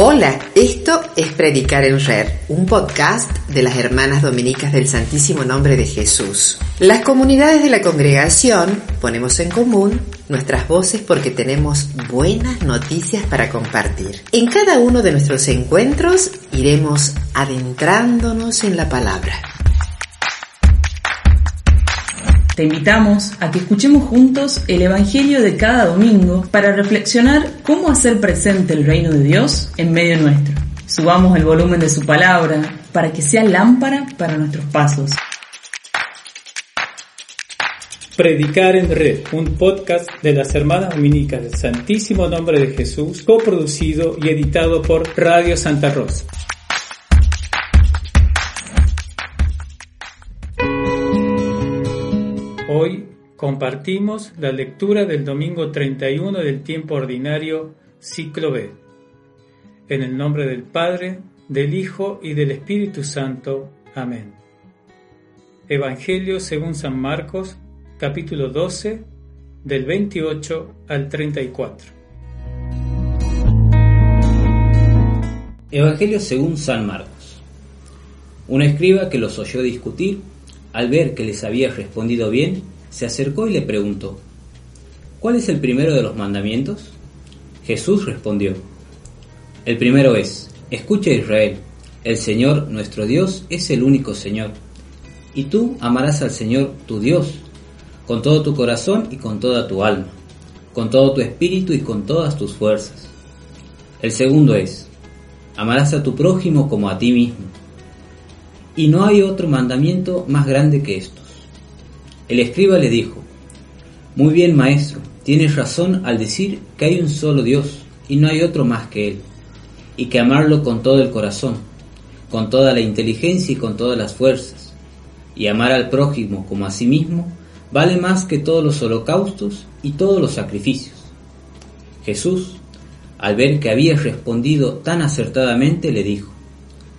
Hola, esto es Predicar en Red, un podcast de las Hermanas Dominicas del Santísimo Nombre de Jesús. Las comunidades de la congregación ponemos en común nuestras voces porque tenemos buenas noticias para compartir. En cada uno de nuestros encuentros iremos adentrándonos en la palabra. Te invitamos a que escuchemos juntos el Evangelio de cada domingo para reflexionar cómo hacer presente el reino de Dios en medio nuestro. Subamos el volumen de su palabra para que sea lámpara para nuestros pasos. Predicar en Red, un podcast de las Hermanas Dominicas del Santísimo Nombre de Jesús, coproducido y editado por Radio Santa Rosa. Hoy compartimos la lectura del domingo 31 del tiempo ordinario, ciclo B. En el nombre del Padre, del Hijo y del Espíritu Santo. Amén. Evangelio según San Marcos, capítulo 12, del 28 al 34. Evangelio según San Marcos. Un escriba que los oyó discutir al ver que les había respondido bien, se acercó y le preguntó, ¿cuál es el primero de los mandamientos? Jesús respondió, el primero es, escucha Israel, el Señor nuestro Dios es el único Señor, y tú amarás al Señor tu Dios con todo tu corazón y con toda tu alma, con todo tu espíritu y con todas tus fuerzas. El segundo es, amarás a tu prójimo como a ti mismo. Y no hay otro mandamiento más grande que estos. El escriba le dijo, Muy bien, maestro, tienes razón al decir que hay un solo Dios y no hay otro más que Él, y que amarlo con todo el corazón, con toda la inteligencia y con todas las fuerzas, y amar al prójimo como a sí mismo, vale más que todos los holocaustos y todos los sacrificios. Jesús, al ver que había respondido tan acertadamente, le dijo,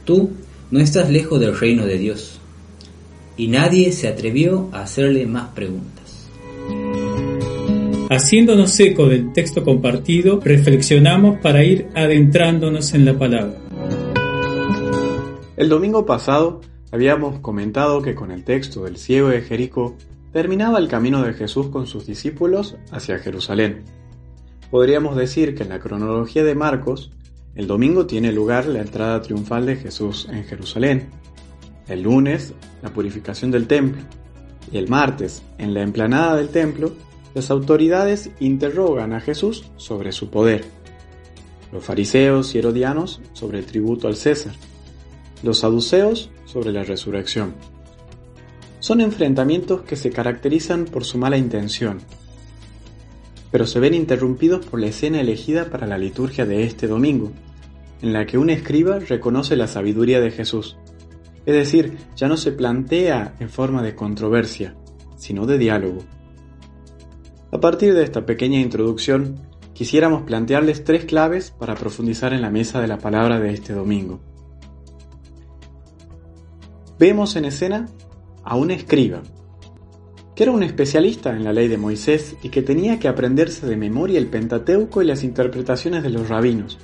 Tú no estás lejos del reino de Dios. Y nadie se atrevió a hacerle más preguntas. Haciéndonos eco del texto compartido, reflexionamos para ir adentrándonos en la palabra. El domingo pasado habíamos comentado que con el texto del ciego de Jericó terminaba el camino de Jesús con sus discípulos hacia Jerusalén. Podríamos decir que en la cronología de Marcos, el domingo tiene lugar la entrada triunfal de Jesús en Jerusalén. El lunes, la purificación del templo. Y el martes, en la emplanada del templo, las autoridades interrogan a Jesús sobre su poder. Los fariseos y herodianos sobre el tributo al César. Los saduceos sobre la resurrección. Son enfrentamientos que se caracterizan por su mala intención, pero se ven interrumpidos por la escena elegida para la liturgia de este domingo, en la que un escriba reconoce la sabiduría de Jesús. Es decir, ya no se plantea en forma de controversia, sino de diálogo. A partir de esta pequeña introducción, quisiéramos plantearles tres claves para profundizar en la mesa de la palabra de este domingo. Vemos en escena a un escriba, que era un especialista en la ley de Moisés y que tenía que aprenderse de memoria el Pentateuco y las interpretaciones de los rabinos.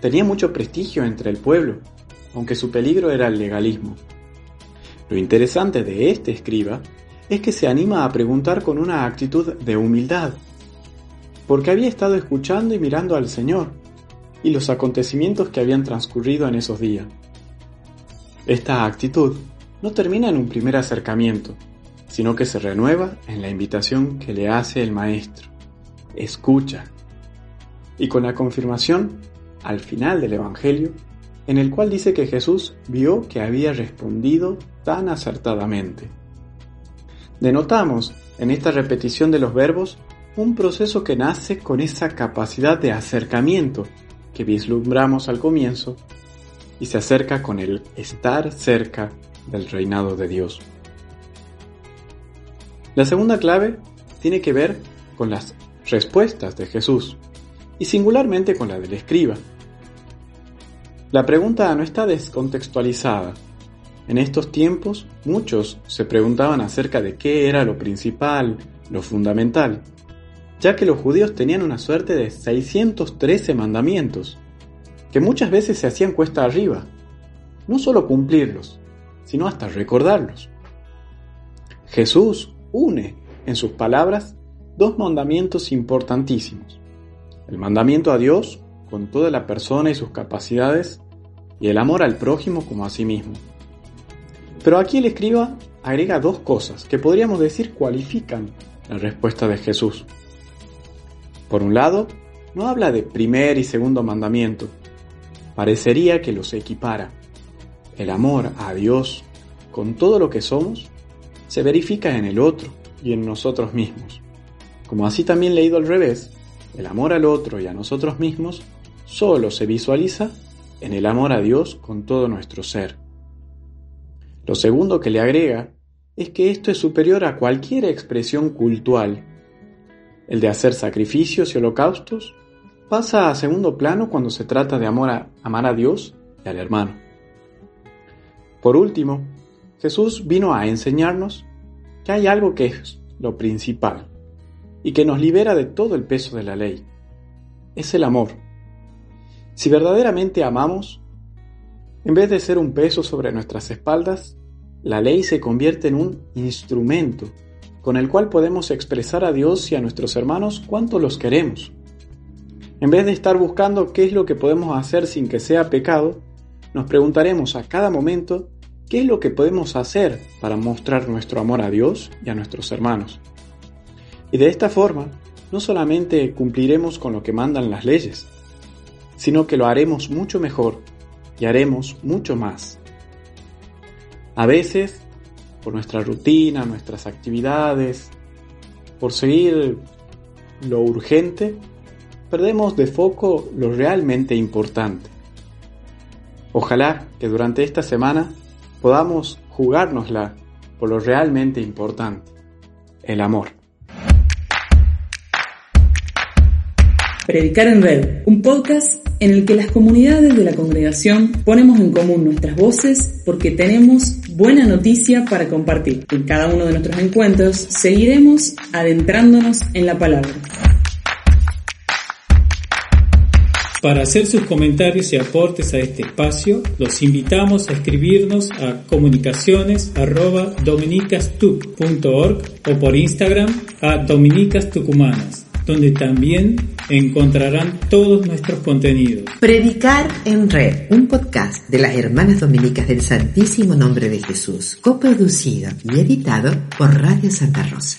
Tenía mucho prestigio entre el pueblo, aunque su peligro era el legalismo. Lo interesante de este escriba es que se anima a preguntar con una actitud de humildad, porque había estado escuchando y mirando al Señor y los acontecimientos que habían transcurrido en esos días. Esta actitud no termina en un primer acercamiento, sino que se renueva en la invitación que le hace el Maestro. Escucha. Y con la confirmación, al final del Evangelio, en el cual dice que Jesús vio que había respondido tan acertadamente. Denotamos en esta repetición de los verbos un proceso que nace con esa capacidad de acercamiento que vislumbramos al comienzo y se acerca con el estar cerca del reinado de Dios. La segunda clave tiene que ver con las respuestas de Jesús y singularmente con la del escriba. La pregunta no está descontextualizada. En estos tiempos muchos se preguntaban acerca de qué era lo principal, lo fundamental, ya que los judíos tenían una suerte de 613 mandamientos, que muchas veces se hacían cuesta arriba, no solo cumplirlos, sino hasta recordarlos. Jesús une en sus palabras dos mandamientos importantísimos. El mandamiento a Dios con toda la persona y sus capacidades y el amor al prójimo como a sí mismo. Pero aquí el escriba agrega dos cosas que podríamos decir cualifican la respuesta de Jesús. Por un lado, no habla de primer y segundo mandamiento. Parecería que los equipara. El amor a Dios con todo lo que somos se verifica en el otro y en nosotros mismos. Como así también leído al revés, el amor al otro y a nosotros mismos solo se visualiza en el amor a Dios con todo nuestro ser. Lo segundo que le agrega es que esto es superior a cualquier expresión cultural. El de hacer sacrificios y holocaustos pasa a segundo plano cuando se trata de amor a, amar a Dios y al hermano. Por último, Jesús vino a enseñarnos que hay algo que es lo principal y que nos libera de todo el peso de la ley. Es el amor. Si verdaderamente amamos, en vez de ser un peso sobre nuestras espaldas, la ley se convierte en un instrumento con el cual podemos expresar a Dios y a nuestros hermanos cuánto los queremos. En vez de estar buscando qué es lo que podemos hacer sin que sea pecado, nos preguntaremos a cada momento qué es lo que podemos hacer para mostrar nuestro amor a Dios y a nuestros hermanos. Y de esta forma, no solamente cumpliremos con lo que mandan las leyes, sino que lo haremos mucho mejor y haremos mucho más. A veces, por nuestra rutina, nuestras actividades, por seguir lo urgente, perdemos de foco lo realmente importante. Ojalá que durante esta semana podamos jugárnosla por lo realmente importante, el amor. Predicar en Red, un podcast en el que las comunidades de la congregación ponemos en común nuestras voces porque tenemos buena noticia para compartir. En cada uno de nuestros encuentros seguiremos adentrándonos en la palabra. Para hacer sus comentarios y aportes a este espacio, los invitamos a escribirnos a comunicaciones@dominicastuc.org o por Instagram a Dominicas Tucumanas donde también encontrarán todos nuestros contenidos. Predicar en Red, un podcast de las Hermanas Dominicas del Santísimo Nombre de Jesús, coproducido y editado por Radio Santa Rosa.